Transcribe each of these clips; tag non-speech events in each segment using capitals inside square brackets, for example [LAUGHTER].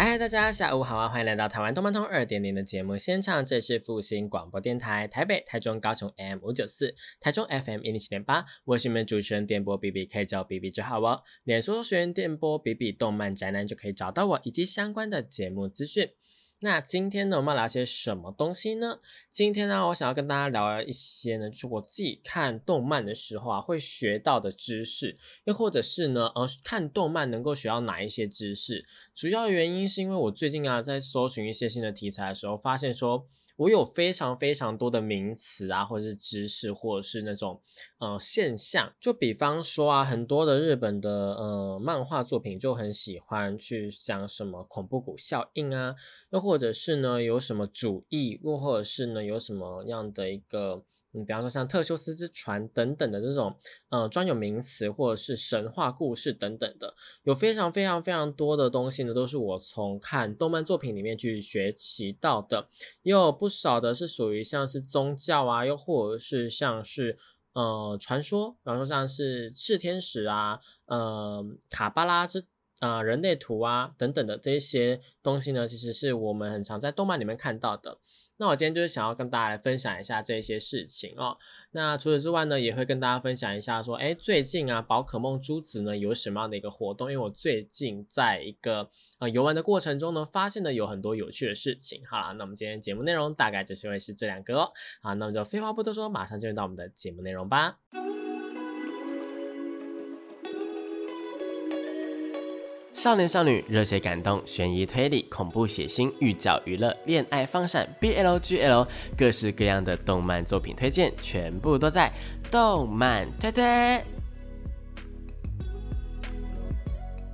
嗨，大家下午好啊！欢迎来到台湾动漫通二点零的节目现场，这是复兴广播电台台北、台中、高雄 M 五九四，台中 FM 一零七点八，我是你们主持人电波 B B，可以叫 B B 就好哦。脸书学员电波 B B 动漫宅男就可以找到我，以及相关的节目资讯。那今天呢，我们要聊些什么东西呢？今天呢，我想要跟大家聊一些呢，就是我自己看动漫的时候啊，会学到的知识，又或者是呢，呃，看动漫能够学到哪一些知识。主要原因是因为我最近啊，在搜寻一些新的题材的时候，发现说。我有非常非常多的名词啊，或者是知识，或者是那种呃现象，就比方说啊，很多的日本的呃漫画作品就很喜欢去讲什么恐怖谷效应啊，又或者是呢有什么主义，又或者是呢有什么样的一个。你比方说像特修斯之船等等的这种呃专有名词，或者是神话故事等等的，有非常非常非常多的东西呢，都是我从看动漫作品里面去学习到的，也有不少的是属于像是宗教啊，又或者是像是呃传说，比方说像是炽天使啊，呃卡巴拉之啊人类图啊等等的这些东西呢，其实是我们很常在动漫里面看到的。那我今天就是想要跟大家来分享一下这些事情哦。那除此之外呢，也会跟大家分享一下说，哎，最近啊，宝可梦珠子呢有什么样的一个活动？因为我最近在一个呃游玩的过程中呢，发现了有很多有趣的事情。好了，那我们今天节目内容大概就是会是这两个哦。好，那我们就废话不多说，马上进入到我们的节目内容吧。少年少女、热血感动、悬疑推理、恐怖血腥、御教娱乐、恋爱放闪、BLGL，各式各样的动漫作品推荐，全部都在动漫推推。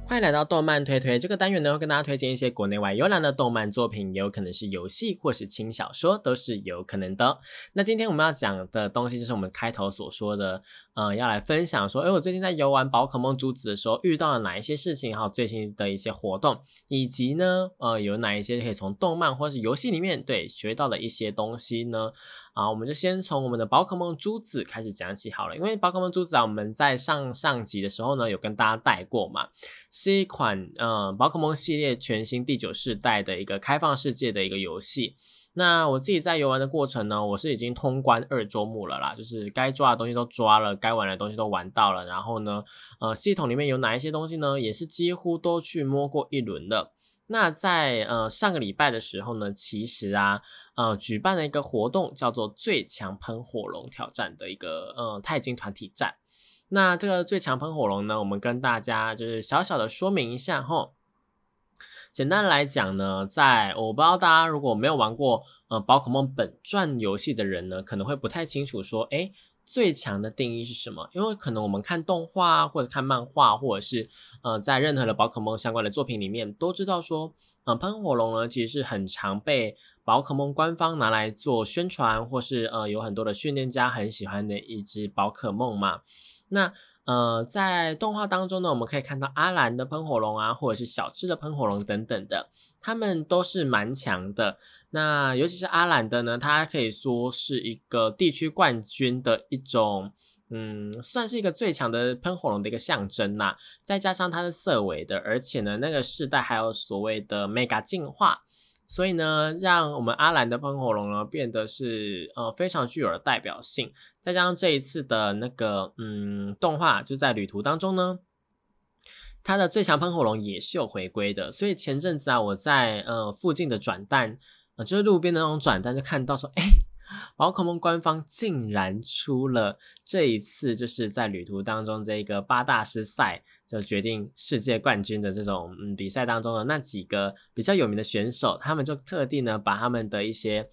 欢迎来到动漫推推这个单元呢，会跟大家推荐一些国内外优良的动漫作品，也有可能是游戏或是轻小说，都是有可能的。那今天我们要讲的东西，就是我们开头所说的。嗯，要来分享说，哎，我最近在游玩宝可梦珠子的时候遇到了哪一些事情，还有最新的一些活动，以及呢，呃，有哪一些可以从动漫或是游戏里面对学到的一些东西呢？啊，我们就先从我们的宝可梦珠子开始讲起好了，因为宝可梦珠子啊，我们在上上集的时候呢，有跟大家带过嘛，是一款呃宝可梦系列全新第九世代的一个开放世界的一个游戏。那我自己在游玩的过程呢，我是已经通关二周目了啦，就是该抓的东西都抓了，该玩的东西都玩到了，然后呢，呃，系统里面有哪一些东西呢，也是几乎都去摸过一轮的。那在呃上个礼拜的时候呢，其实啊，呃，举办了一个活动，叫做最强喷火龙挑战的一个呃钛金团体战。那这个最强喷火龙呢，我们跟大家就是小小的说明一下吼。简单来讲呢，在我不知道大家如果没有玩过呃宝可梦本传游戏的人呢，可能会不太清楚说，哎，最强的定义是什么？因为可能我们看动画或者看漫画，或者是呃在任何的宝可梦相关的作品里面，都知道说，呃喷火龙呢其实是很常被宝可梦官方拿来做宣传，或是呃有很多的训练家很喜欢的一只宝可梦嘛。那呃，在动画当中呢，我们可以看到阿兰的喷火龙啊，或者是小智的喷火龙等等的，他们都是蛮强的。那尤其是阿兰的呢，它可以说是一个地区冠军的一种，嗯，算是一个最强的喷火龙的一个象征呐。再加上它是色尾的，而且呢，那个世代还有所谓的 mega 进化。所以呢，让我们阿兰的喷火龙呢变得是呃非常具有的代表性。再加上这一次的那个嗯动画，就在旅途当中呢，它的最强喷火龙也是有回归的。所以前阵子啊，我在呃附近的转蛋，呃就是路边的那种转蛋，就看到说，哎。宝可梦官方竟然出了这一次，就是在旅途当中这个八大师赛就决定世界冠军的这种嗯比赛当中的那几个比较有名的选手，他们就特地呢把他们的一些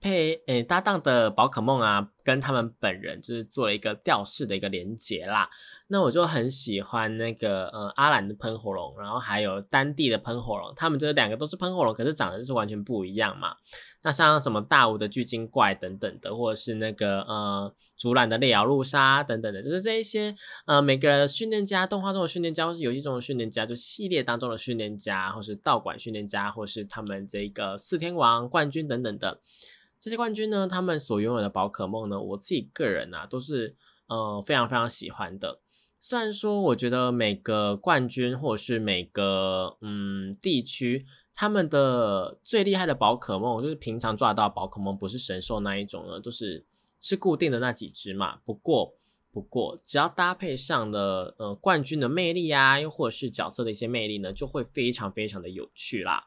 配诶搭档的宝可梦啊跟他们本人就是做了一个调式的一个连接啦。那我就很喜欢那个呃阿兰的喷火龙，然后还有丹地的喷火龙，他们这两个都是喷火龙，可是长得就是完全不一样嘛。那像什么大吴的巨鲸怪等等的，或者是那个呃竹篮的烈瑶露莎等等的，就是这一些呃每个训练家、动画中的训练家，或是游戏中的训练家，就系列当中的训练家，或是道馆训练家，或是他们这个四天王冠军等等的这些冠军呢，他们所拥有的宝可梦呢，我自己个人啊都是呃非常非常喜欢的。虽然说我觉得每个冠军或者是每个嗯地区。他们的最厉害的宝可梦，就是平常抓到宝可梦，不是神兽那一种呢，就是是固定的那几只嘛。不过，不过只要搭配上了呃冠军的魅力啊，又或者是角色的一些魅力呢，就会非常非常的有趣啦。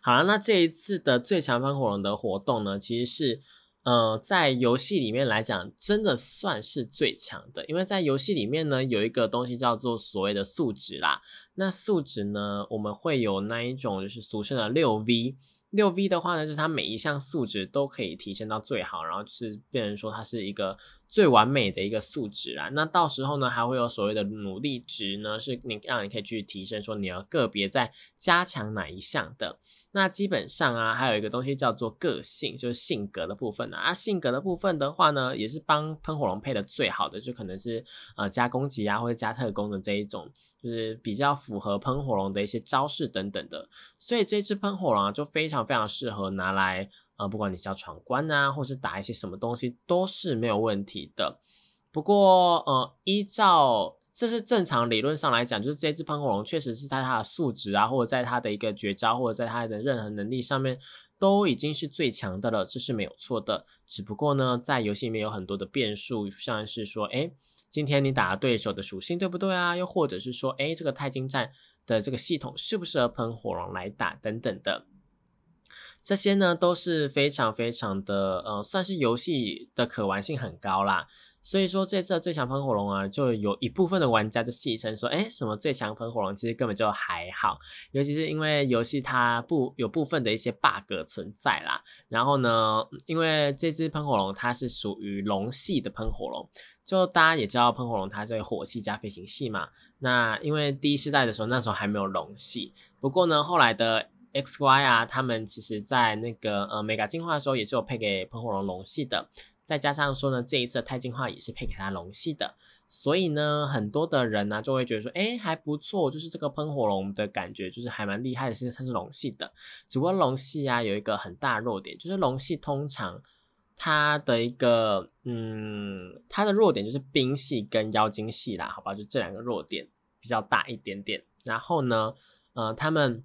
好了，那这一次的最强喷火龙的活动呢，其实是。呃，在游戏里面来讲，真的算是最强的，因为在游戏里面呢，有一个东西叫做所谓的数值啦。那数值呢，我们会有那一种就是俗称的六 V。六 V 的话呢，就是它每一项素质都可以提升到最好，然后就是变成说它是一个最完美的一个素质啊。那到时候呢，还会有所谓的努力值呢，是你让你可以去提升，说你要个别在加强哪一项的。那基本上啊，还有一个东西叫做个性，就是性格的部分。啊，性格的部分的话呢，也是帮喷火龙配的最好的，就可能是呃加攻击啊，或者加特攻的这一种。就是比较符合喷火龙的一些招式等等的，所以这只喷火龙啊就非常非常适合拿来，呃，不管你是要闯关啊，或是打一些什么东西都是没有问题的。不过，呃，依照这是正常理论上来讲，就是这只喷火龙确实是在它的素质啊，或者在它的一个绝招，或者在它的任何能力上面都已经是最强的了，这是没有错的。只不过呢，在游戏里面有很多的变数，像是说，哎。今天你打对手的属性对不对啊？又或者是说，哎，这个钛金战的这个系统适不适合喷火龙来打等等的，这些呢都是非常非常的，呃，算是游戏的可玩性很高啦。所以说这次的最强喷火龙啊，就有一部分的玩家就戏称说，哎，什么最强喷火龙其实根本就还好，尤其是因为游戏它不有部分的一些 bug 存在啦。然后呢，因为这只喷火龙它是属于龙系的喷火龙。就大家也知道，喷火龙它是火系加飞行系嘛。那因为第一世代的时候，那时候还没有龙系。不过呢，后来的 X Y 啊，他们其实在那个呃 Mega 进化的时候，也是有配给喷火龙龙系的。再加上说呢，这一次的钛进化也是配给它龙系的。所以呢，很多的人呢就会觉得说，哎，还不错，就是这个喷火龙的感觉，就是还蛮厉害的。其实它是龙系的，只不过龙系啊有一个很大弱点，就是龙系通常。它的一个，嗯，它的弱点就是冰系跟妖精系啦，好吧，就这两个弱点比较大一点点。然后呢，呃，他们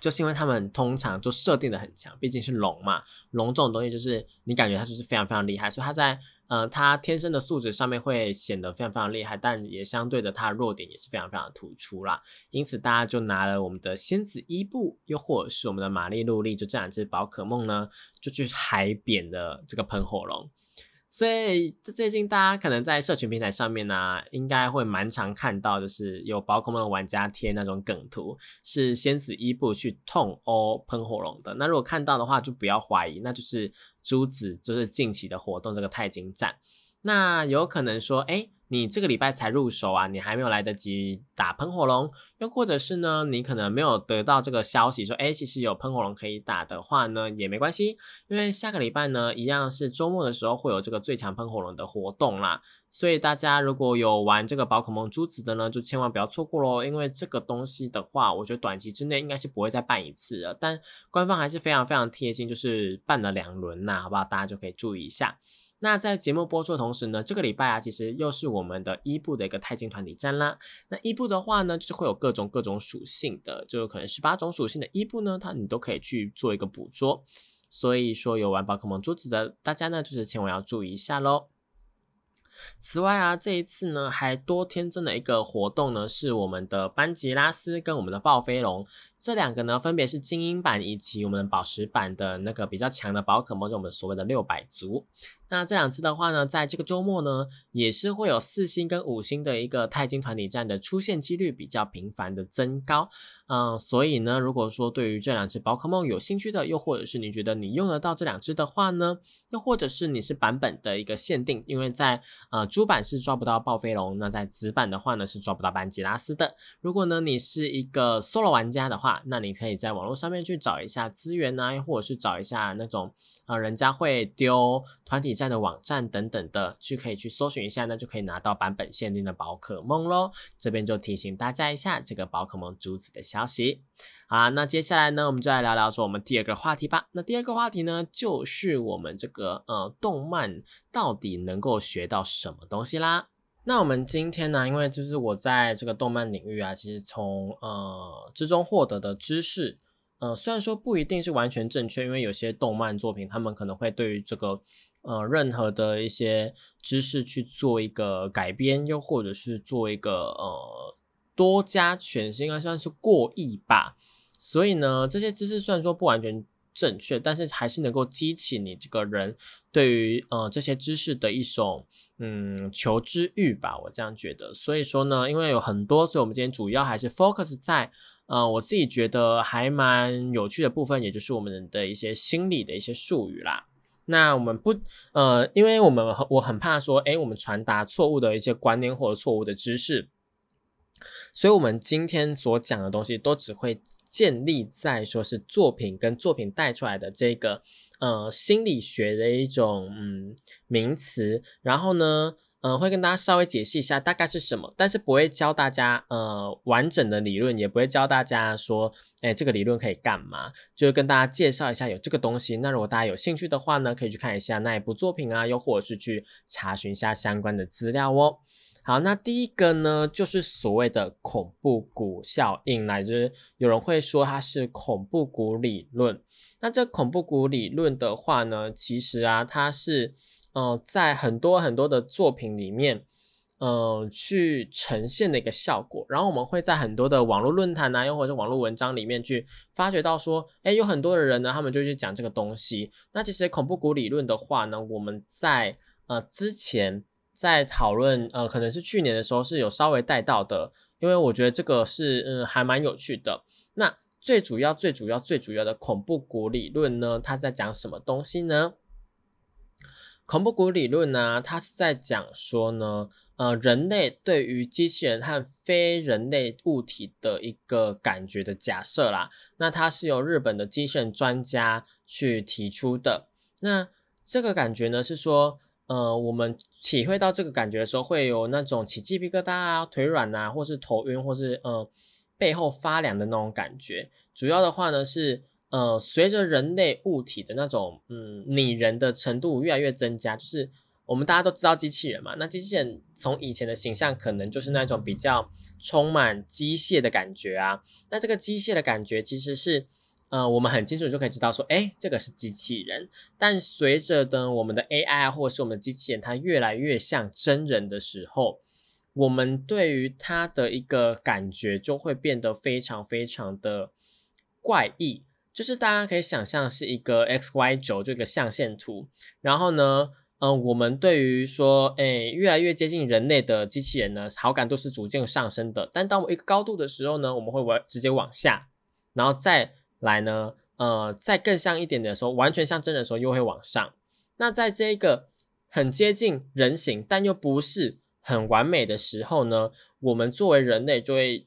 就是因为他们通常就设定的很强，毕竟是龙嘛，龙这种东西就是你感觉它就是非常非常厉害，所以它在。呃，它天生的素质上面会显得非常非常厉害，但也相对的，它的弱点也是非常非常突出啦。因此，大家就拿了我们的仙子伊布，又或者是我们的玛丽露丽，就这两只宝可梦呢，就去海扁的这个喷火龙。所以，最近大家可能在社群平台上面呢，应该会蛮常看到，就是有宝可梦的玩家贴那种梗图，是仙子伊布去痛殴喷火龙的。那如果看到的话，就不要怀疑，那就是珠子就是近期的活动这个钛金展。那有可能说，哎。你这个礼拜才入手啊，你还没有来得及打喷火龙，又或者是呢，你可能没有得到这个消息说，哎，其实有喷火龙可以打的话呢，也没关系，因为下个礼拜呢，一样是周末的时候会有这个最强喷火龙的活动啦，所以大家如果有玩这个宝可梦珠子的呢，就千万不要错过喽，因为这个东西的话，我觉得短期之内应该是不会再办一次了，但官方还是非常非常贴心，就是办了两轮呐，好不好？大家就可以注意一下。那在节目播出的同时呢，这个礼拜啊，其实又是我们的伊布的一个钛金团体战啦。那伊布的话呢，就是会有各种各种属性的，就可能十八种属性的伊布呢，它你都可以去做一个捕捉。所以说有玩宝可梦珠子的大家呢，就是千万要注意一下喽。此外啊，这一次呢还多天真的一个活动呢，是我们的班吉拉斯跟我们的暴飞龙。这两个呢，分别是精英版以及我们宝石版的那个比较强的宝可梦，就我们所谓的六百族。那这两次的话呢，在这个周末呢，也是会有四星跟五星的一个钛金团体战的出现几率比较频繁的增高。嗯，所以呢，如果说对于这两只宝可梦有兴趣的，又或者是你觉得你用得到这两只的话呢，又或者是你是版本的一个限定，因为在呃主版是抓不到暴飞龙，那在子版的话呢是抓不到班吉拉斯的。如果呢你是一个 solo 玩家的话，那你可以在网络上面去找一下资源啊，或者是找一下那种。呃，人家会丢团体战的网站等等的，去可以去搜寻一下，那就可以拿到版本限定的宝可梦喽。这边就提醒大家一下这个宝可梦珠子的消息。好，那接下来呢，我们就来聊聊说我们第二个话题吧。那第二个话题呢，就是我们这个呃动漫到底能够学到什么东西啦。那我们今天呢，因为就是我在这个动漫领域啊，其实从呃之中获得的知识。呃，虽然说不一定是完全正确，因为有些动漫作品，他们可能会对于这个呃任何的一些知识去做一个改编，又或者是做一个呃多加全新，应该算是过亿吧。所以呢，这些知识虽然说不完全正确，但是还是能够激起你这个人对于呃这些知识的一种嗯求知欲吧。我这样觉得。所以说呢，因为有很多，所以我们今天主要还是 focus 在。呃，我自己觉得还蛮有趣的部分，也就是我们的一些心理的一些术语啦。那我们不，呃，因为我们我很怕说，哎，我们传达错误的一些观念或者错误的知识，所以我们今天所讲的东西都只会建立在说是作品跟作品带出来的这个呃心理学的一种嗯名词，然后呢。嗯，会跟大家稍微解释一下大概是什么，但是不会教大家呃完整的理论，也不会教大家说，哎，这个理论可以干嘛，就是跟大家介绍一下有这个东西。那如果大家有兴趣的话呢，可以去看一下那一部作品啊，又或者是去查询一下相关的资料哦。好，那第一个呢，就是所谓的恐怖谷效应，来就是有人会说它是恐怖谷理论。那这恐怖谷理论的话呢，其实啊，它是。呃，在很多很多的作品里面，呃，去呈现的一个效果。然后我们会在很多的网络论坛啊，又或者网络文章里面去发掘到说，哎，有很多的人呢，他们就去讲这个东西。那其实恐怖谷理论的话呢，我们在呃之前在讨论，呃，可能是去年的时候是有稍微带到的，因为我觉得这个是嗯还蛮有趣的。那最主要、最主要、最主要的恐怖谷理论呢，它在讲什么东西呢？恐怖谷理论呢，它是在讲说呢，呃，人类对于机器人和非人类物体的一个感觉的假设啦。那它是由日本的机器人专家去提出的。那这个感觉呢，是说，呃，我们体会到这个感觉的时候，会有那种起鸡皮疙瘩啊、腿软啊，或是头晕，或是呃背后发凉的那种感觉。主要的话呢是。呃，随着人类物体的那种嗯拟人的程度越来越增加，就是我们大家都知道机器人嘛，那机器人从以前的形象可能就是那种比较充满机械的感觉啊，那这个机械的感觉其实是呃我们很清楚就可以知道说，哎，这个是机器人。但随着的我们的 AI 或者是我们的机器人它越来越像真人的时候，我们对于它的一个感觉就会变得非常非常的怪异。就是大家可以想象是一个 x y 轴这个象限图，然后呢，嗯，我们对于说，哎，越来越接近人类的机器人呢，好感度是逐渐上升的。但当我一个高度的时候呢，我们会往直接往下，然后再来呢，呃，再更像一点点的时候，完全像真的时候又会往上。那在这个很接近人形但又不是很完美的时候呢，我们作为人类就会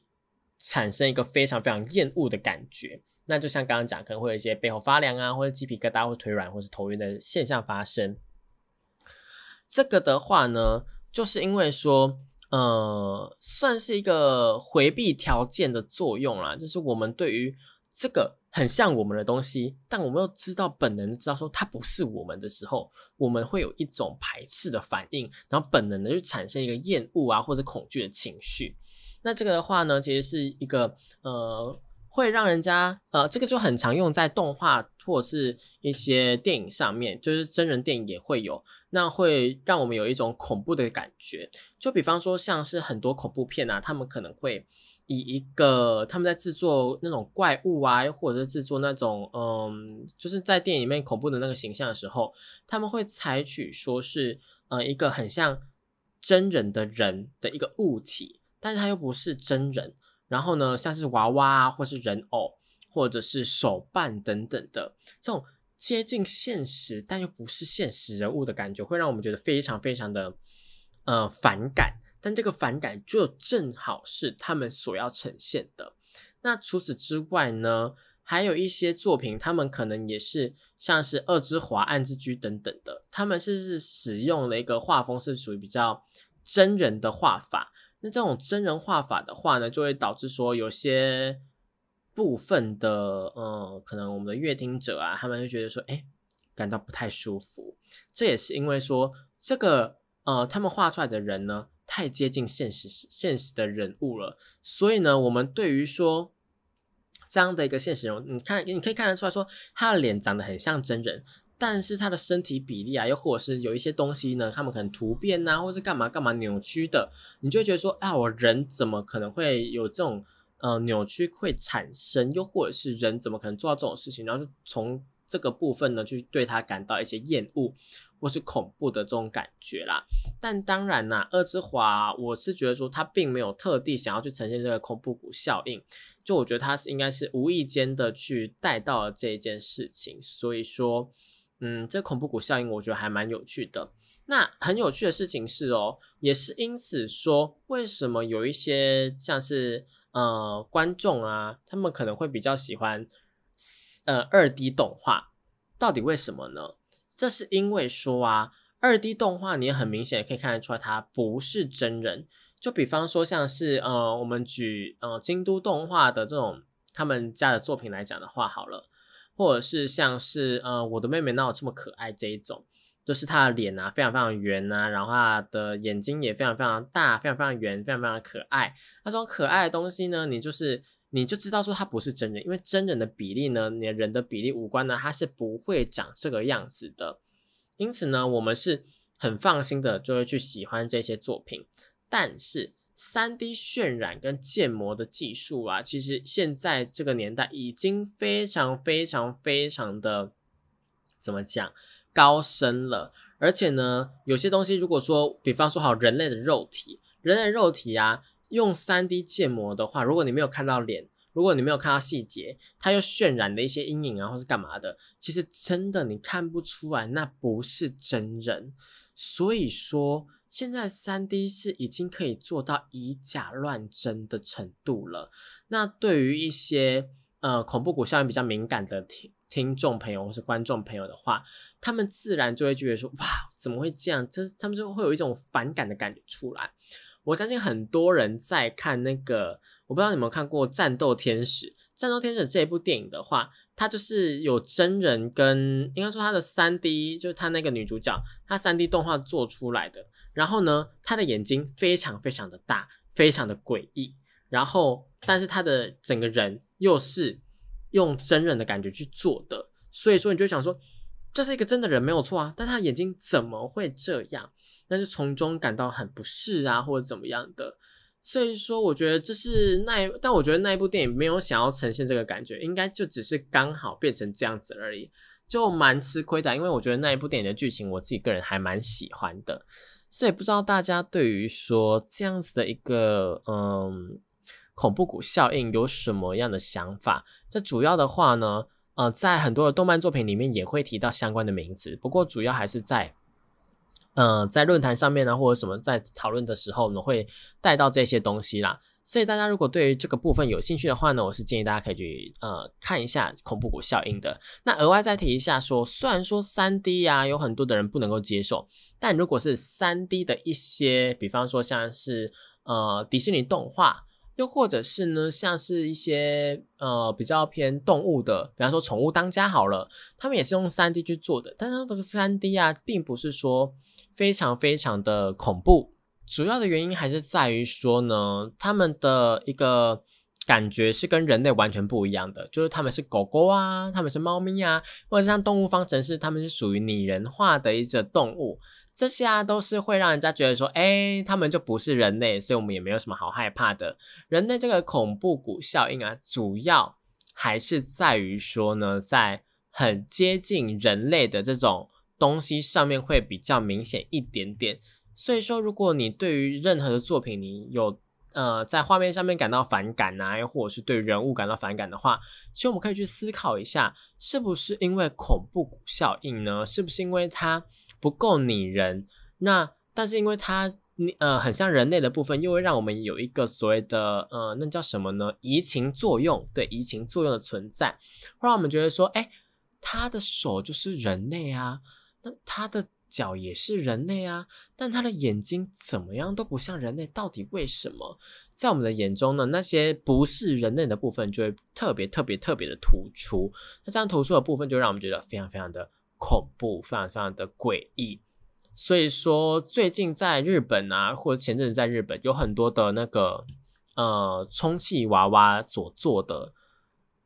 产生一个非常非常厌恶的感觉。那就像刚刚讲，可能会有一些背后发凉啊，或者鸡皮疙瘩，或腿软，或是头晕的现象发生。这个的话呢，就是因为说，呃，算是一个回避条件的作用啦。就是我们对于这个很像我们的东西，但我们又知道本能知道说它不是我们的时候，我们会有一种排斥的反应，然后本能的就产生一个厌恶啊或者恐惧的情绪。那这个的话呢，其实是一个呃。会让人家呃，这个就很常用在动画或是一些电影上面，就是真人电影也会有，那会让我们有一种恐怖的感觉。就比方说，像是很多恐怖片啊，他们可能会以一个他们在制作那种怪物啊，又或者是制作那种嗯，就是在电影里面恐怖的那个形象的时候，他们会采取说是呃一个很像真人的人的一个物体，但是他又不是真人。然后呢，像是娃娃啊，或是人偶，或者是手办等等的这种接近现实但又不是现实人物的感觉，会让我们觉得非常非常的呃反感。但这个反感就正好是他们所要呈现的。那除此之外呢，还有一些作品，他们可能也是像是《恶之华》《暗之居》等等的，他们是是使用了一个画风是属于比较真人的画法。那这种真人画法的话呢，就会导致说有些部分的呃，可能我们的乐听者啊，他们就觉得说，哎，感到不太舒服。这也是因为说这个呃，他们画出来的人呢。太接近现实现实的人物了，所以呢，我们对于说这样的一个现实人物，你看，你可以看得出来说，他的脸长得很像真人，但是他的身体比例啊，又或者是有一些东西呢，他们可能突变呐，或是干嘛干嘛扭曲的，你就会觉得说，啊，我人怎么可能会有这种呃扭曲会产生？又或者是人怎么可能做到这种事情？然后就从这个部分呢，去对他感到一些厌恶。或是恐怖的这种感觉啦，但当然啦，二之华，我是觉得说他并没有特地想要去呈现这个恐怖谷效应，就我觉得他是应该是无意间的去带到了这一件事情，所以说，嗯，这恐怖谷效应我觉得还蛮有趣的。那很有趣的事情是哦，也是因此说，为什么有一些像是呃观众啊，他们可能会比较喜欢呃二 D 动画，到底为什么呢？这是因为说啊，二 D 动画你也很明显可以看得出来，它不是真人。就比方说，像是呃，我们举呃京都动画的这种他们家的作品来讲的话，好了，或者是像是呃我的妹妹哪有这么可爱这一种，就是他的脸啊非常非常圆啊，然后他的眼睛也非常非常大，非常非常圆，非常非常可爱。那种可爱的东西呢，你就是你就知道说它不是真人，因为真人的比例呢，你的人的比例五官呢，它是不会长这个样子的。因此呢，我们是很放心的，就会去喜欢这些作品。但是，三 D 渲染跟建模的技术啊，其实现在这个年代已经非常非常非常的怎么讲高深了。而且呢，有些东西，如果说，比方说好人类的肉体，人类肉体啊，用三 D 建模的话，如果你没有看到脸。如果你没有看到细节，它又渲染的一些阴影啊，或是干嘛的，其实真的你看不出来，那不是真人。所以说，现在三 D 是已经可以做到以假乱真的程度了。那对于一些呃恐怖谷效应比较敏感的听众朋友或是观众朋友的话，他们自然就会觉得说，哇，怎么会这样？这他们就会有一种反感的感觉出来。我相信很多人在看那个，我不知道你有没有看过《战斗天使》。《战斗天使》这一部电影的话，它就是有真人跟应该说它的三 D，就是它那个女主角，她三 D 动画做出来的。然后呢，她的眼睛非常非常的大，非常的诡异。然后，但是她的整个人又是用真人的感觉去做的，所以说你就想说，这是一个真的人没有错啊，但他眼睛怎么会这样？但是从中感到很不适啊，或者怎么样的，所以说我觉得这是那，但我觉得那一部电影没有想要呈现这个感觉，应该就只是刚好变成这样子而已，就蛮吃亏的。因为我觉得那一部电影的剧情，我自己个人还蛮喜欢的，所以不知道大家对于说这样子的一个嗯恐怖谷效应有什么样的想法？这主要的话呢，呃，在很多的动漫作品里面也会提到相关的名词，不过主要还是在。呃，在论坛上面呢，或者什么在讨论的时候呢，会带到这些东西啦。所以大家如果对于这个部分有兴趣的话呢，我是建议大家可以去呃看一下恐怖谷效应的。那额外再提一下说，虽然说三 D 啊有很多的人不能够接受，但如果是三 D 的一些，比方说像是呃迪士尼动画。又或者是呢，像是一些呃比较偏动物的，比方说宠物当家好了，他们也是用三 D 去做的，但是这个三 D 啊，并不是说非常非常的恐怖，主要的原因还是在于说呢，他们的一个感觉是跟人类完全不一样的，就是他们是狗狗啊，他们是猫咪啊，或者像动物方程式，他们是属于拟人化的一只动物。这些啊都是会让人家觉得说，哎，他们就不是人类，所以我们也没有什么好害怕的。人类这个恐怖谷效应啊，主要还是在于说呢，在很接近人类的这种东西上面会比较明显一点点。所以说，如果你对于任何的作品，你有呃在画面上面感到反感啊，又或者是对人物感到反感的话，其实我们可以去思考一下，是不是因为恐怖谷效应呢？是不是因为它？不够拟人，那但是因为它呃很像人类的部分，又会让我们有一个所谓的呃那叫什么呢？移情作用，对移情作用的存在，会让我们觉得说，哎，他的手就是人类啊，那他的脚也是人类啊，但他的眼睛怎么样都不像人类，到底为什么？在我们的眼中呢，那些不是人类的部分就会特别特别特别的突出，那这样突出的部分就让我们觉得非常非常的。恐怖，非常非常的诡异。所以说，最近在日本啊，或者前阵子在日本，有很多的那个呃充气娃娃所做的，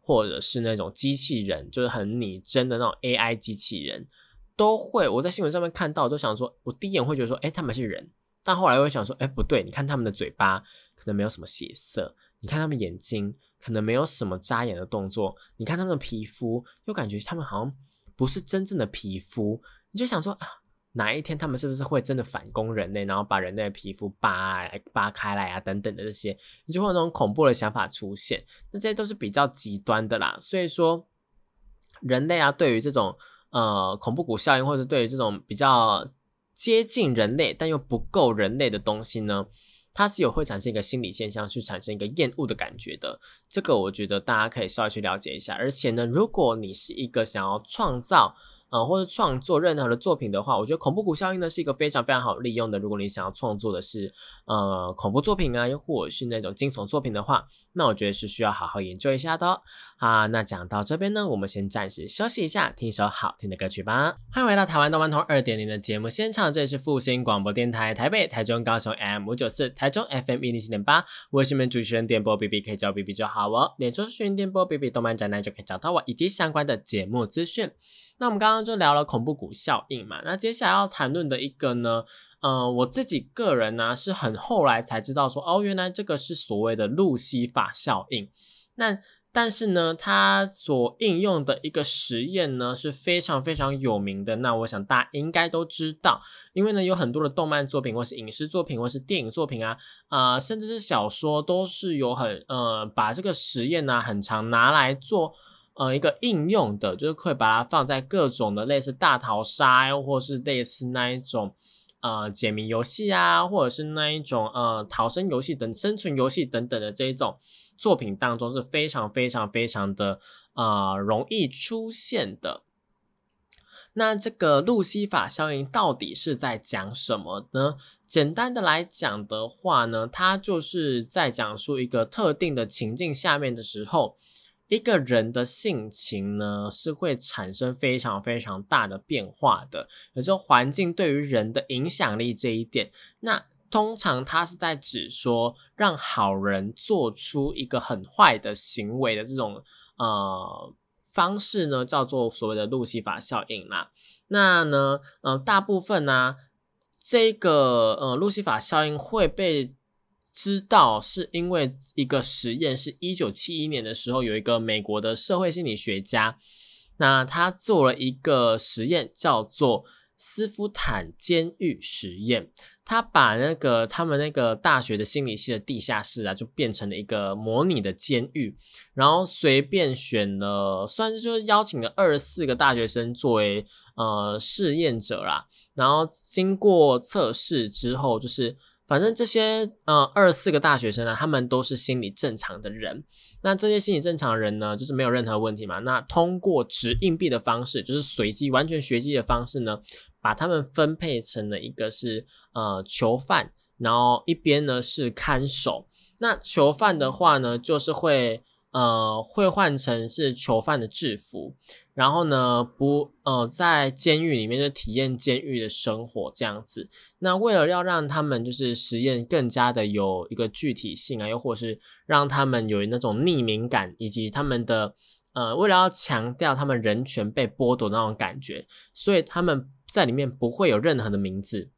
或者是那种机器人，就是很拟真的那种 AI 机器人，都会我在新闻上面看到，都想说，我第一眼会觉得说，哎，他们是人，但后来会想说，哎，不对，你看他们的嘴巴可能没有什么血色，你看他们眼睛可能没有什么眨眼的动作，你看他们的皮肤，又感觉他们好像。不是真正的皮肤，你就想说啊，哪一天他们是不是会真的反攻人类，然后把人类的皮肤扒扒开来啊，等等的这些，你就会有那种恐怖的想法出现。那这些都是比较极端的啦。所以说，人类啊，对于这种呃恐怖谷效应，或者对于这种比较接近人类但又不够人类的东西呢？它是有会产生一个心理现象，去产生一个厌恶的感觉的。这个我觉得大家可以稍微去了解一下。而且呢，如果你是一个想要创造。呃，或者创作任何的作品的话，我觉得恐怖谷效应呢是一个非常非常好利用的。如果你想要创作的是呃恐怖作品啊，又或者是那种惊悚作品的话，那我觉得是需要好好研究一下的。啊，那讲到这边呢，我们先暂时休息一下，听一首好听的歌曲吧。欢迎回到台湾动漫通二点零的节目现场，这里是复兴广播电台台北、台中、高雄 M 五九四，台中 FM 一零七点八，我是你们主持人电波 B B，可以叫我 B B 就好哦。脸书搜寻电波 B B 动漫展览就可以找到我以及相关的节目资讯。那我们刚刚就聊了恐怖谷效应嘛，那接下来要谈论的一个呢，呃，我自己个人呢是很后来才知道说，哦，原来这个是所谓的路西法效应。那但是呢，它所应用的一个实验呢是非常非常有名的。那我想大家应该都知道，因为呢有很多的动漫作品，或是影视作品，或是电影作品啊，啊，甚至是小说，都是有很呃把这个实验呢很常拿来做。呃，一个应用的，就是可以把它放在各种的类似大逃杀，又或是类似那一种呃解谜游戏啊，或者是那一种呃逃生游戏等生存游戏等等的这一种作品当中是非常非常非常的呃容易出现的。那这个路西法效应到底是在讲什么呢？简单的来讲的话呢，它就是在讲述一个特定的情境下面的时候。一个人的性情呢，是会产生非常非常大的变化的。也就环境对于人的影响力这一点，那通常它是在指说，让好人做出一个很坏的行为的这种呃方式呢，叫做所谓的路西法效应啦。那呢，呃，大部分呢，这个呃路西法效应会被。知道是因为一个实验，是一九七一年的时候，有一个美国的社会心理学家，那他做了一个实验，叫做斯夫坦监狱实验。他把那个他们那个大学的心理系的地下室啊，就变成了一个模拟的监狱，然后随便选了，算是就是邀请了二十四个大学生作为呃试验者啦，然后经过测试之后，就是。反正这些呃二十四个大学生呢，他们都是心理正常的人。那这些心理正常人呢，就是没有任何问题嘛。那通过掷硬币的方式，就是随机完全随机的方式呢，把他们分配成了一个是呃囚犯，然后一边呢是看守。那囚犯的话呢，就是会。呃，会换成是囚犯的制服，然后呢，不呃，在监狱里面就体验监狱的生活这样子。那为了要让他们就是实验更加的有一个具体性啊，又或是让他们有那种匿名感，以及他们的呃，为了要强调他们人权被剥夺那种感觉，所以他们。在里面不会有任何的名字，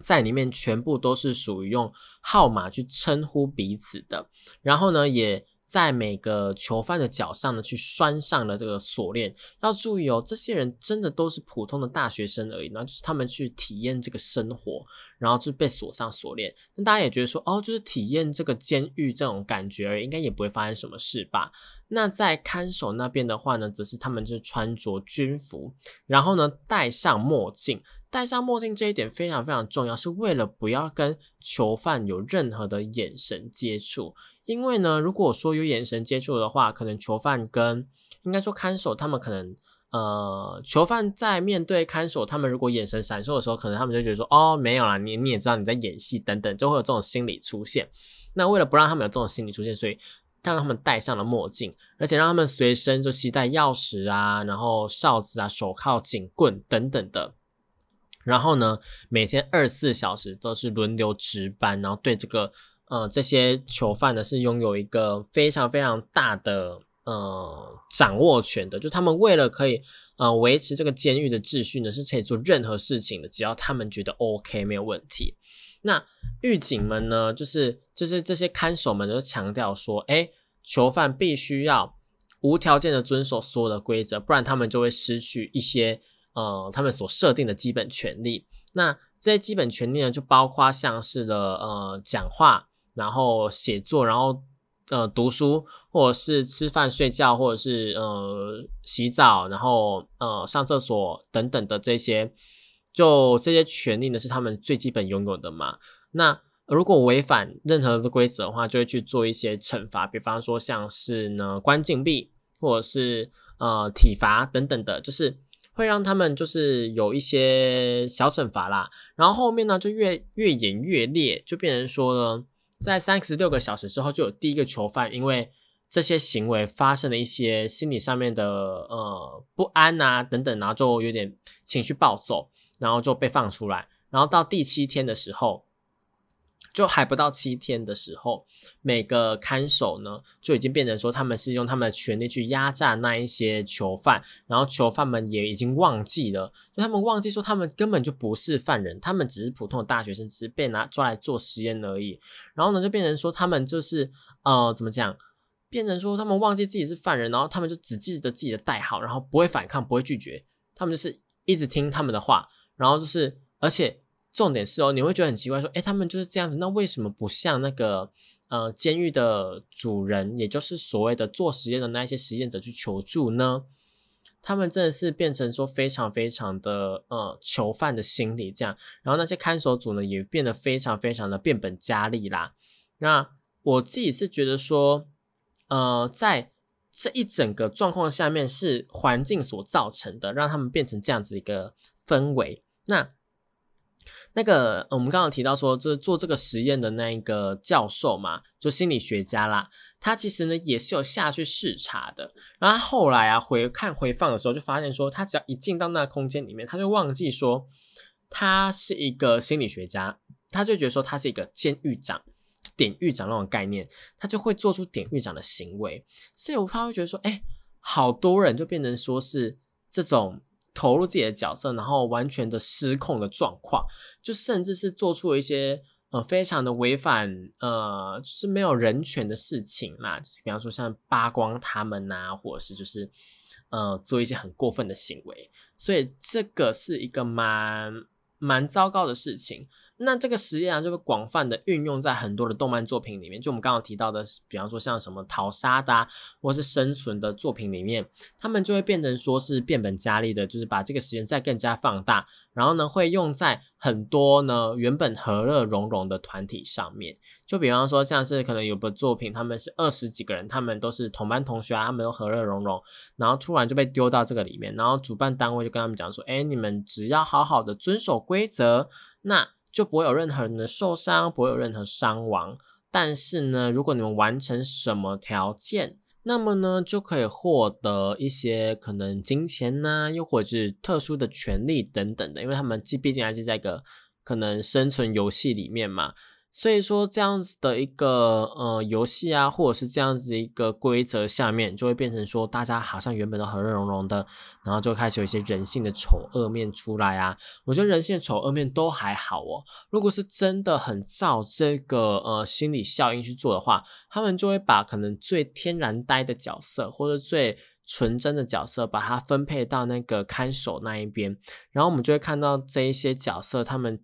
在里面全部都是属于用号码去称呼彼此的。然后呢，也在每个囚犯的脚上呢去拴上了这个锁链。要注意哦，这些人真的都是普通的大学生而已，那就是他们去体验这个生活，然后就被锁上锁链。那大家也觉得说，哦，就是体验这个监狱这种感觉而已，应该也不会发生什么事吧？那在看守那边的话呢，则是他们就是穿着军服，然后呢戴上墨镜。戴上墨镜这一点非常非常重要，是为了不要跟囚犯有任何的眼神接触。因为呢，如果说有眼神接触的话，可能囚犯跟应该说看守他们可能呃，囚犯在面对看守他们如果眼神闪烁的时候，可能他们就觉得说哦没有啦，你你也知道你在演戏等等，就会有这种心理出现。那为了不让他们有这种心理出现，所以。让他们戴上了墨镜，而且让他们随身就携带钥匙啊，然后哨子啊、手铐、警棍等等的。然后呢，每天二十四小时都是轮流值班，然后对这个呃这些囚犯呢是拥有一个非常非常大的呃掌握权的。就他们为了可以呃维持这个监狱的秩序呢，是可以做任何事情的，只要他们觉得 OK 没有问题。那狱警们呢，就是就是这些看守们都强调说，哎，囚犯必须要无条件的遵守所有的规则，不然他们就会失去一些呃他们所设定的基本权利。那这些基本权利呢，就包括像是的呃讲话，然后写作，然后呃读书，或者是吃饭、睡觉，或者是呃洗澡，然后呃上厕所等等的这些。就这些权利呢，是他们最基本拥有的嘛？那如果违反任何的规则的话，就会去做一些惩罚，比方说像是呢关禁闭，或者是呃体罚等等的，就是会让他们就是有一些小惩罚啦。然后后面呢就越越演越烈，就变成说呢，在三十六个小时之后，就有第一个囚犯因为这些行为发生了一些心理上面的呃不安呐等等，然后就有点情绪暴走。然后就被放出来，然后到第七天的时候，就还不到七天的时候，每个看守呢就已经变成说他们是用他们的权力去压榨那一些囚犯，然后囚犯们也已经忘记了，就他们忘记说他们根本就不是犯人，他们只是普通的大学生，只是被拿抓来做实验而已。然后呢，就变成说他们就是呃怎么讲，变成说他们忘记自己是犯人，然后他们就只记得自己的代号，然后不会反抗，不会拒绝，他们就是一直听他们的话。然后就是，而且重点是哦，你会觉得很奇怪，说，哎，他们就是这样子，那为什么不像那个呃监狱的主人，也就是所谓的做实验的那一些实验者去求助呢？他们真的是变成说非常非常的呃囚犯的心理这样，然后那些看守组呢也变得非常非常的变本加厉啦。那我自己是觉得说，呃，在这一整个状况下面是环境所造成的，让他们变成这样子一个氛围。那那个我们刚刚提到说，就是做这个实验的那一个教授嘛，就心理学家啦，他其实呢也是有下去视察的。然后后来啊回看回放的时候，就发现说，他只要一进到那个空间里面，他就忘记说他是一个心理学家，他就觉得说他是一个监狱长、典狱长那种概念，他就会做出典狱长的行为。所以我他会觉得说，哎，好多人就变成说是这种。投入自己的角色，然后完全的失控的状况，就甚至是做出了一些呃非常的违反呃就是没有人权的事情啦，就是比方说像扒光他们呐，或者是就是呃做一些很过分的行为，所以这个是一个蛮蛮糟糕的事情。那这个实验啊，就会广泛的运用在很多的动漫作品里面。就我们刚刚提到的，比方说像什么逃杀的，或是生存的作品里面，他们就会变成说是变本加厉的，就是把这个实验再更加放大，然后呢，会用在很多呢原本和乐融融的团体上面。就比方说，像是可能有个作品，他们是二十几个人，他们都是同班同学啊，他们都和乐融融，然后突然就被丢到这个里面，然后主办单位就跟他们讲说：“哎，你们只要好好的遵守规则，那。”就不会有任何人的受伤，不会有任何伤亡。但是呢，如果你们完成什么条件，那么呢，就可以获得一些可能金钱呢，又或者是特殊的权利等等的。因为他们既毕竟还是在一个可能生存游戏里面嘛。所以说这样子的一个呃游戏啊，或者是这样子一个规则下面，就会变成说大家好像原本都和乐融融的，然后就开始有一些人性的丑恶面出来啊。我觉得人性的丑恶面都还好哦。如果是真的很照这个呃心理效应去做的话，他们就会把可能最天然呆的角色或者最纯真的角色，把它分配到那个看守那一边，然后我们就会看到这一些角色他们。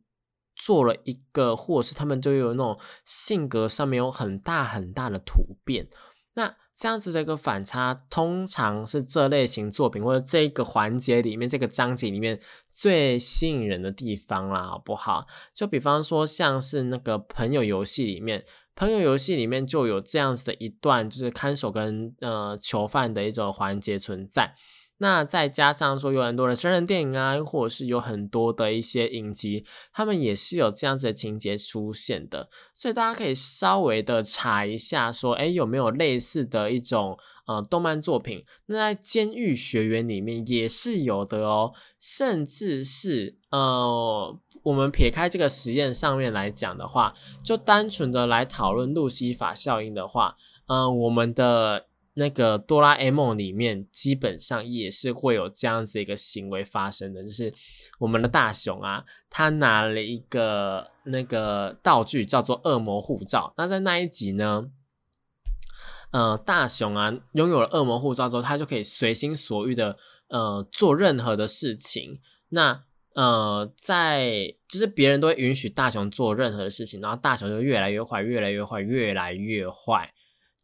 做了一个，或者是他们就有那种性格上面有很大很大的突变，那这样子的一个反差，通常是这类型作品或者这个环节里面这个章节里面最吸引人的地方啦，好不好？就比方说像是那个朋友游戏里面，朋友游戏里面就有这样子的一段，就是看守跟呃囚犯的一种环节存在。那再加上说有很多的真人电影啊，或者是有很多的一些影集，他们也是有这样子的情节出现的，所以大家可以稍微的查一下，说哎有没有类似的一种呃动漫作品？那在《监狱学园》里面也是有的哦，甚至是呃我们撇开这个实验上面来讲的话，就单纯的来讨论路西法效应的话，嗯，我们的。那个哆啦 A 梦里面基本上也是会有这样子一个行为发生的，就是我们的大雄啊，他拿了一个那个道具叫做恶魔护照。那在那一集呢，呃，大雄啊拥有了恶魔护照之后，他就可以随心所欲的呃做任何的事情。那呃，在就是别人都会允许大雄做任何的事情，然后大雄就越来越坏，越来越坏，越来越坏。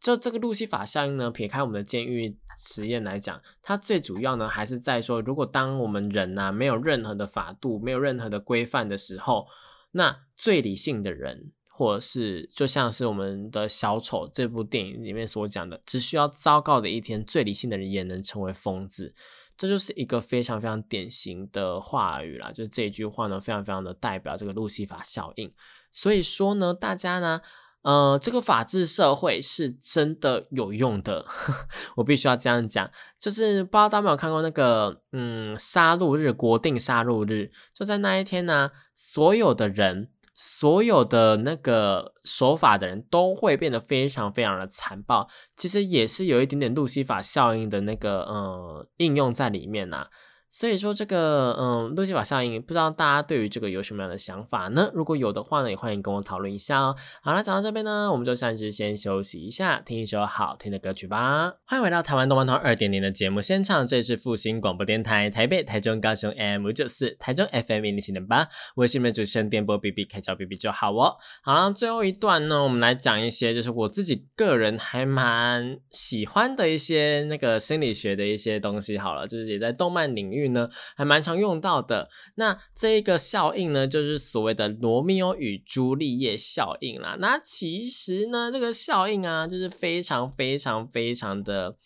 就这个路西法效应呢，撇开我们的监狱实验来讲，它最主要呢还是在说，如果当我们人呐没有任何的法度、没有任何的规范的时候，那最理性的人，或者是就像是我们的小丑这部电影里面所讲的，只需要糟糕的一天，最理性的人也能成为疯子。这就是一个非常非常典型的话语啦，就是这句话呢，非常非常的代表这个路西法效应。所以说呢，大家呢。呃，这个法治社会是真的有用的，[LAUGHS] 我必须要这样讲。就是不知道大家有没有看过那个，嗯，杀戮日，国定杀戮日，就在那一天呢，所有的人，所有的那个守法的人都会变得非常非常的残暴。其实也是有一点点路西法效应的那个，呃，应用在里面呐。所以说这个嗯，路西法效应，不知道大家对于这个有什么样的想法呢？如果有的话呢，也欢迎跟我讨论一下哦。好了，讲到这边呢，我们就暂时先休息一下，听一首好听的歌曲吧。欢迎回到台湾动漫通二点零的节目现场，这里是复兴广播电台台北、台中、高雄 M 五九四，台中 FM 零零七点八，我是你们主持人电波 B B，开叫 B B 就好哦。好了，最后一段呢，我们来讲一些就是我自己个人还蛮喜欢的一些那个心理学的一些东西。好了，就是也在动漫领域。呢，还蛮常用到的。那这一个效应呢，就是所谓的罗密欧与朱丽叶效应啦。那其实呢，这个效应啊，就是非常非常非常的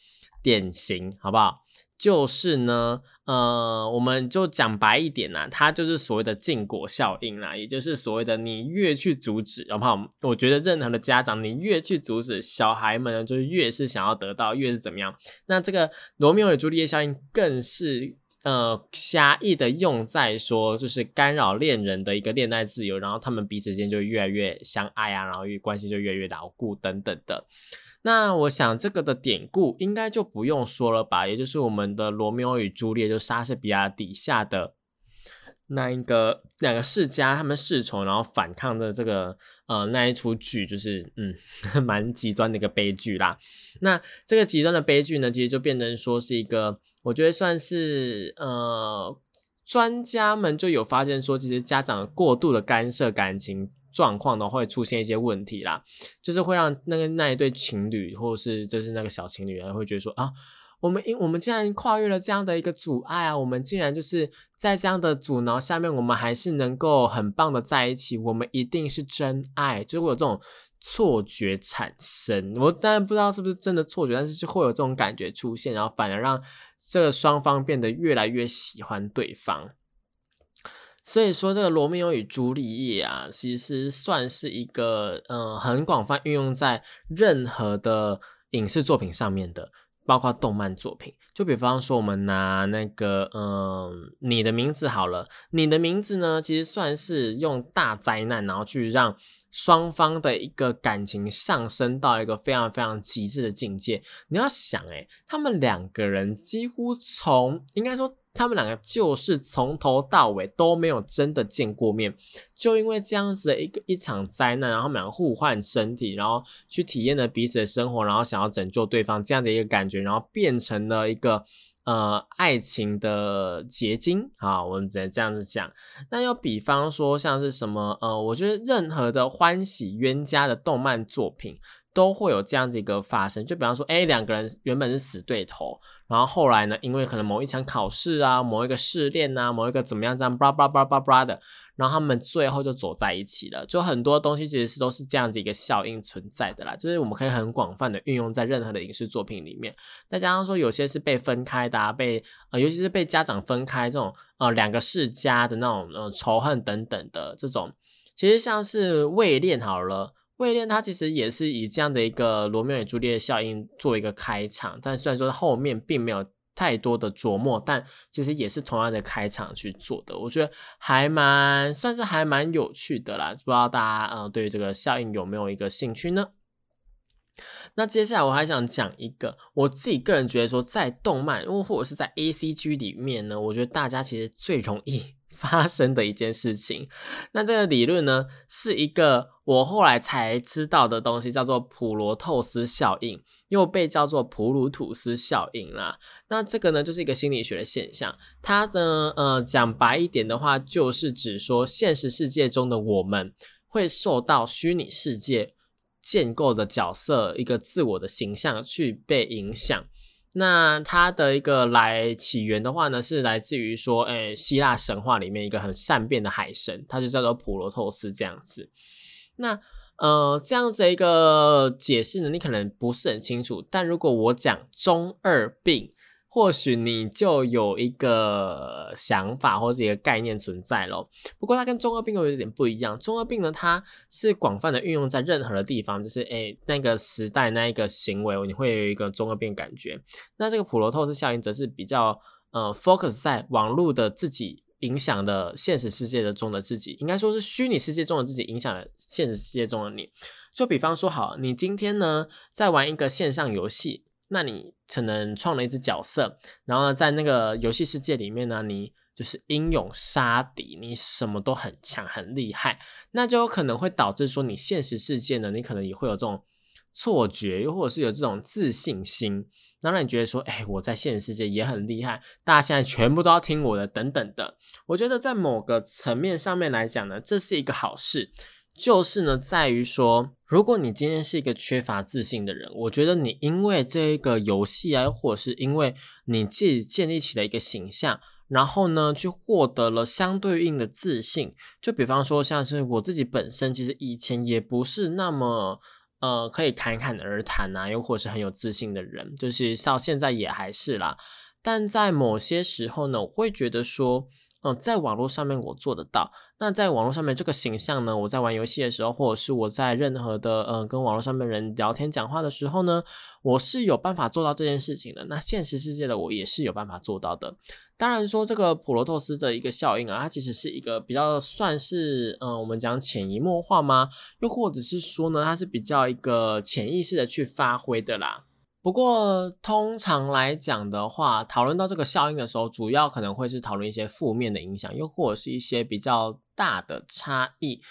典型，好不好？就是呢，呃，我们就讲白一点呐，它就是所谓的禁果效应啦，也就是所谓的你越去阻止，好不好？我觉得任何的家长，你越去阻止小孩们呢，就越是想要得到，越是怎么样。那这个罗密欧与朱丽叶效应更是。呃，狭义的用在说，就是干扰恋人的一个恋爱自由，然后他们彼此间就越来越相爱啊，然后关系就越来越牢固等等的。那我想这个的典故应该就不用说了吧，也就是我们的罗密欧与朱丽叶，就莎士比亚底下的那一个两个世家，他们世仇，然后反抗的这个呃那一出剧，就是嗯 [LAUGHS] 蛮极端的一个悲剧啦。那这个极端的悲剧呢，其实就变成说是一个。我觉得算是呃，专家们就有发现说，其实家长过度的干涉感情状况呢，会出现一些问题啦，就是会让那个那一对情侣，或是就是那个小情侣，会觉得说啊，我们因我们竟然跨越了这样的一个阻碍啊，我们竟然就是在这样的阻挠下面，我们还是能够很棒的在一起，我们一定是真爱，就是会有这种。错觉产生，我当然不知道是不是真的错觉，但是就会有这种感觉出现，然后反而让这个双方变得越来越喜欢对方。所以说，这个罗密欧与朱丽叶啊，其实算是一个嗯很广泛运用在任何的影视作品上面的，包括动漫作品。就比方说，我们拿那个嗯你的名字好了，你的名字呢，其实算是用大灾难，然后去让。双方的一个感情上升到一个非常非常极致的境界。你要想，诶，他们两个人几乎从应该说。他们两个就是从头到尾都没有真的见过面，就因为这样子的一个一场灾难，然后他们两个互换身体，然后去体验了彼此的生活，然后想要拯救对方这样的一个感觉，然后变成了一个呃爱情的结晶啊，我们只能这样子讲。那又比方说像是什么呃，我觉得任何的欢喜冤家的动漫作品。都会有这样子一个发生，就比方说，哎，两个人原本是死对头，然后后来呢，因为可能某一场考试啊，某一个试炼啊，某一个怎么样这样，叭叭叭叭叭的，然后他们最后就走在一起了。就很多东西其实是都是这样子一个效应存在的啦，就是我们可以很广泛的运用在任何的影视作品里面。再加上说，有些是被分开的，啊，被呃，尤其是被家长分开这种，呃，两个世家的那种呃仇恨等等的这种，其实像是未恋好了。未恋它其实也是以这样的一个罗密欧与朱丽叶效应做一个开场，但虽然说后面并没有太多的琢磨，但其实也是同样的开场去做的，我觉得还蛮算是还蛮有趣的啦。不知道大家呃对于这个效应有没有一个兴趣呢？那接下来我还想讲一个我自己个人觉得说，在动漫或者是在 A C G 里面呢，我觉得大家其实最容易。发生的一件事情，那这个理论呢，是一个我后来才知道的东西，叫做普罗透斯效应，又被叫做普鲁图斯效应啦。那这个呢，就是一个心理学的现象。它呢，呃，讲白一点的话，就是指说现实世界中的我们会受到虚拟世界建构的角色一个自我的形象去被影响。那它的一个来起源的话呢，是来自于说，诶，希腊神话里面一个很善变的海神，他就叫做普罗托斯这样子。那呃，这样子的一个解释呢，你可能不是很清楚。但如果我讲中二病。或许你就有一个想法或者一个概念存在咯。不过它跟中二病又有点不一样。中二病呢，它是广泛的运用在任何的地方，就是诶那个时代那一个行为，你会有一个中二病感觉。那这个普罗透斯效应则是比较呃 focus 在网络的自己影响的现实世界的中的自己，应该说是虚拟世界中的自己影响了现实世界中的你。就比方说，好，你今天呢在玩一个线上游戏。那你可能创了一只角色，然后呢，在那个游戏世界里面呢，你就是英勇杀敌，你什么都很强很厉害，那就有可能会导致说你现实世界呢，你可能也会有这种错觉，又或者是有这种自信心，那让你觉得说，哎，我在现实世界也很厉害，大家现在全部都要听我的，等等的。我觉得在某个层面上面来讲呢，这是一个好事。就是呢，在于说，如果你今天是一个缺乏自信的人，我觉得你因为这个游戏啊，或者是因为你自己建立起了一个形象，然后呢，去获得了相对应的自信。就比方说，像是我自己本身，其实以前也不是那么呃可以侃侃而谈啊，又或是很有自信的人，就是到现在也还是啦。但在某些时候呢，我会觉得说。嗯，在网络上面我做得到。那在网络上面这个形象呢，我在玩游戏的时候，或者是我在任何的嗯跟网络上面人聊天讲话的时候呢，我是有办法做到这件事情的。那现实世界的我也是有办法做到的。当然说这个普罗透斯的一个效应啊，它其实是一个比较算是嗯，我们讲潜移默化吗？又或者是说呢，它是比较一个潜意识的去发挥的啦。不过，通常来讲的话，讨论到这个效应的时候，主要可能会是讨论一些负面的影响，又或者是一些比较大的差异。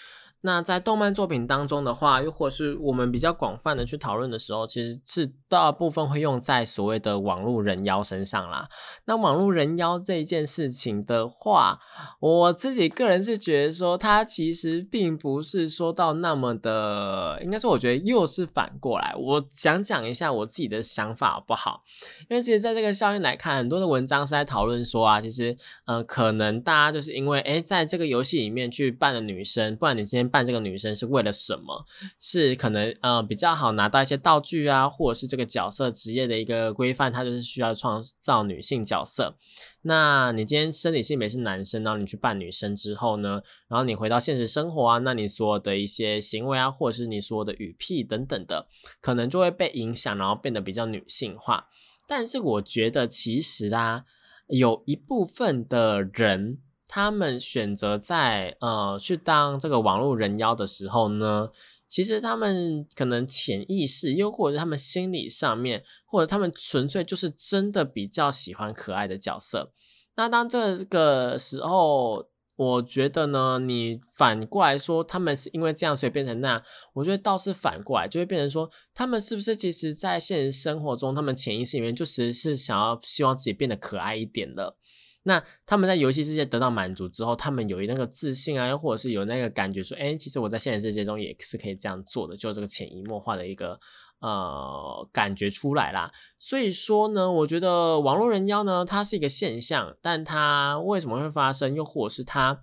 那在动漫作品当中的话，又或是我们比较广泛的去讨论的时候，其实是大部分会用在所谓的网络人妖身上啦。那网络人妖这一件事情的话，我自己个人是觉得说，它其实并不是说到那么的，应该说我觉得又是反过来。我讲讲一下我自己的想法好不好？因为其实在这个效应来看，很多的文章是在讨论说啊，其实嗯，可能大家就是因为哎，在这个游戏里面去扮的女生，不然你今天。扮这个女生是为了什么？是可能呃比较好拿到一些道具啊，或者是这个角色职业的一个规范，它就是需要创造女性角色。那你今天生理性别是男生，然后你去扮女生之后呢，然后你回到现实生活啊，那你所有的一些行为啊，或者是你说的语癖等等的，可能就会被影响，然后变得比较女性化。但是我觉得其实啊，有一部分的人。他们选择在呃去当这个网络人妖的时候呢，其实他们可能潜意识，又或者他们心理上面，或者他们纯粹就是真的比较喜欢可爱的角色。那当这个时候，我觉得呢，你反过来说，他们是因为这样所以变成那样，我觉得倒是反过来，就会变成说，他们是不是其实在现实生活中，他们潜意识里面就其实是想要希望自己变得可爱一点的。那他们在游戏世界得到满足之后，他们有那个自信啊，又或者是有那个感觉说，哎，其实我在现实世界中也是可以这样做的，就这个潜移默化的一个呃感觉出来啦。所以说呢，我觉得网络人妖呢，它是一个现象，但它为什么会发生，又或者是它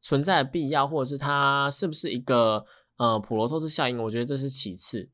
存在的必要，或者是它是不是一个呃普罗托斯效应，我觉得这是其次，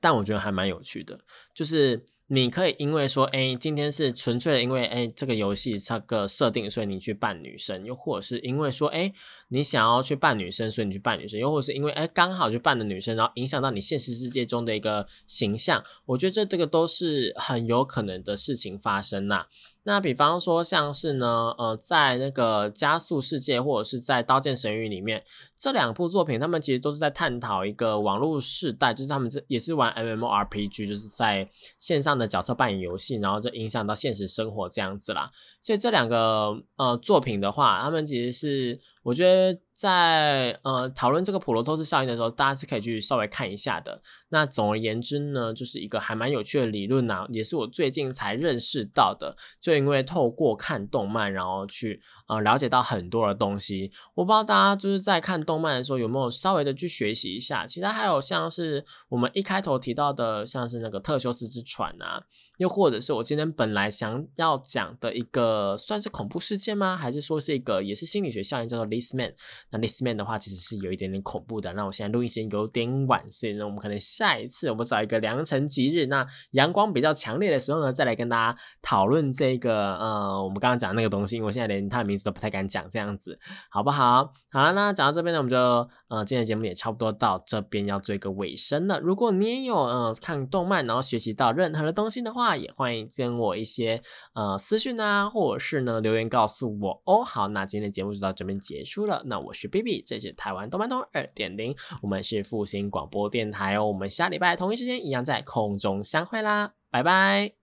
但我觉得还蛮有趣的，就是。你可以因为说，哎，今天是纯粹的因为，哎，这个游戏这个设定，所以你去扮女生；又或者是因为说，哎，你想要去扮女生，所以你去扮女生；又或者是因为，哎，刚好去扮的女生，然后影响到你现实世界中的一个形象。我觉得这这个都是很有可能的事情发生呐。那比方说，像是呢，呃，在那个加速世界或者是在刀剑神域里面，这两部作品，他们其实都是在探讨一个网络世代，就是他们这也是玩 MMORPG，就是在线上的角色扮演游戏，然后就影响到现实生活这样子啦。所以这两个呃作品的话，他们其实是。我觉得在呃讨论这个普罗托斯效应的时候，大家是可以去稍微看一下的。那总而言之呢，就是一个还蛮有趣的理论呐，也是我最近才认识到的。就因为透过看动漫，然后去呃了解到很多的东西。我不知道大家就是在看动漫的时候有没有稍微的去学习一下。其他还有像是我们一开头提到的，像是那个特修斯之船啊，又或者是我今天本来想要讲的一个算是恐怖事件吗？还是说是一个也是心理学效应叫做？This man，那 This man 的话其实是有一点点恐怖的。那我现在录音时间有点晚，所以呢，我们可能下一次我们找一个良辰吉日，那阳光比较强烈的时候呢，再来跟大家讨论这个呃，我们刚刚讲那个东西。因为我现在连他的名字都不太敢讲，这样子好不好？好了，那讲到这边呢，我们就呃，今天的节目也差不多到这边要做一个尾声了。如果你也有呃看动漫，然后学习到任何的东西的话，也欢迎跟我一些呃私讯啊，或者是呢留言告诉我哦。好，那今天的节目就到这边结。束了，那我是 B B，这是台湾动漫通二点零，我们是复兴广播电台哦，我们下礼拜同一时间一样在空中相会啦，拜拜。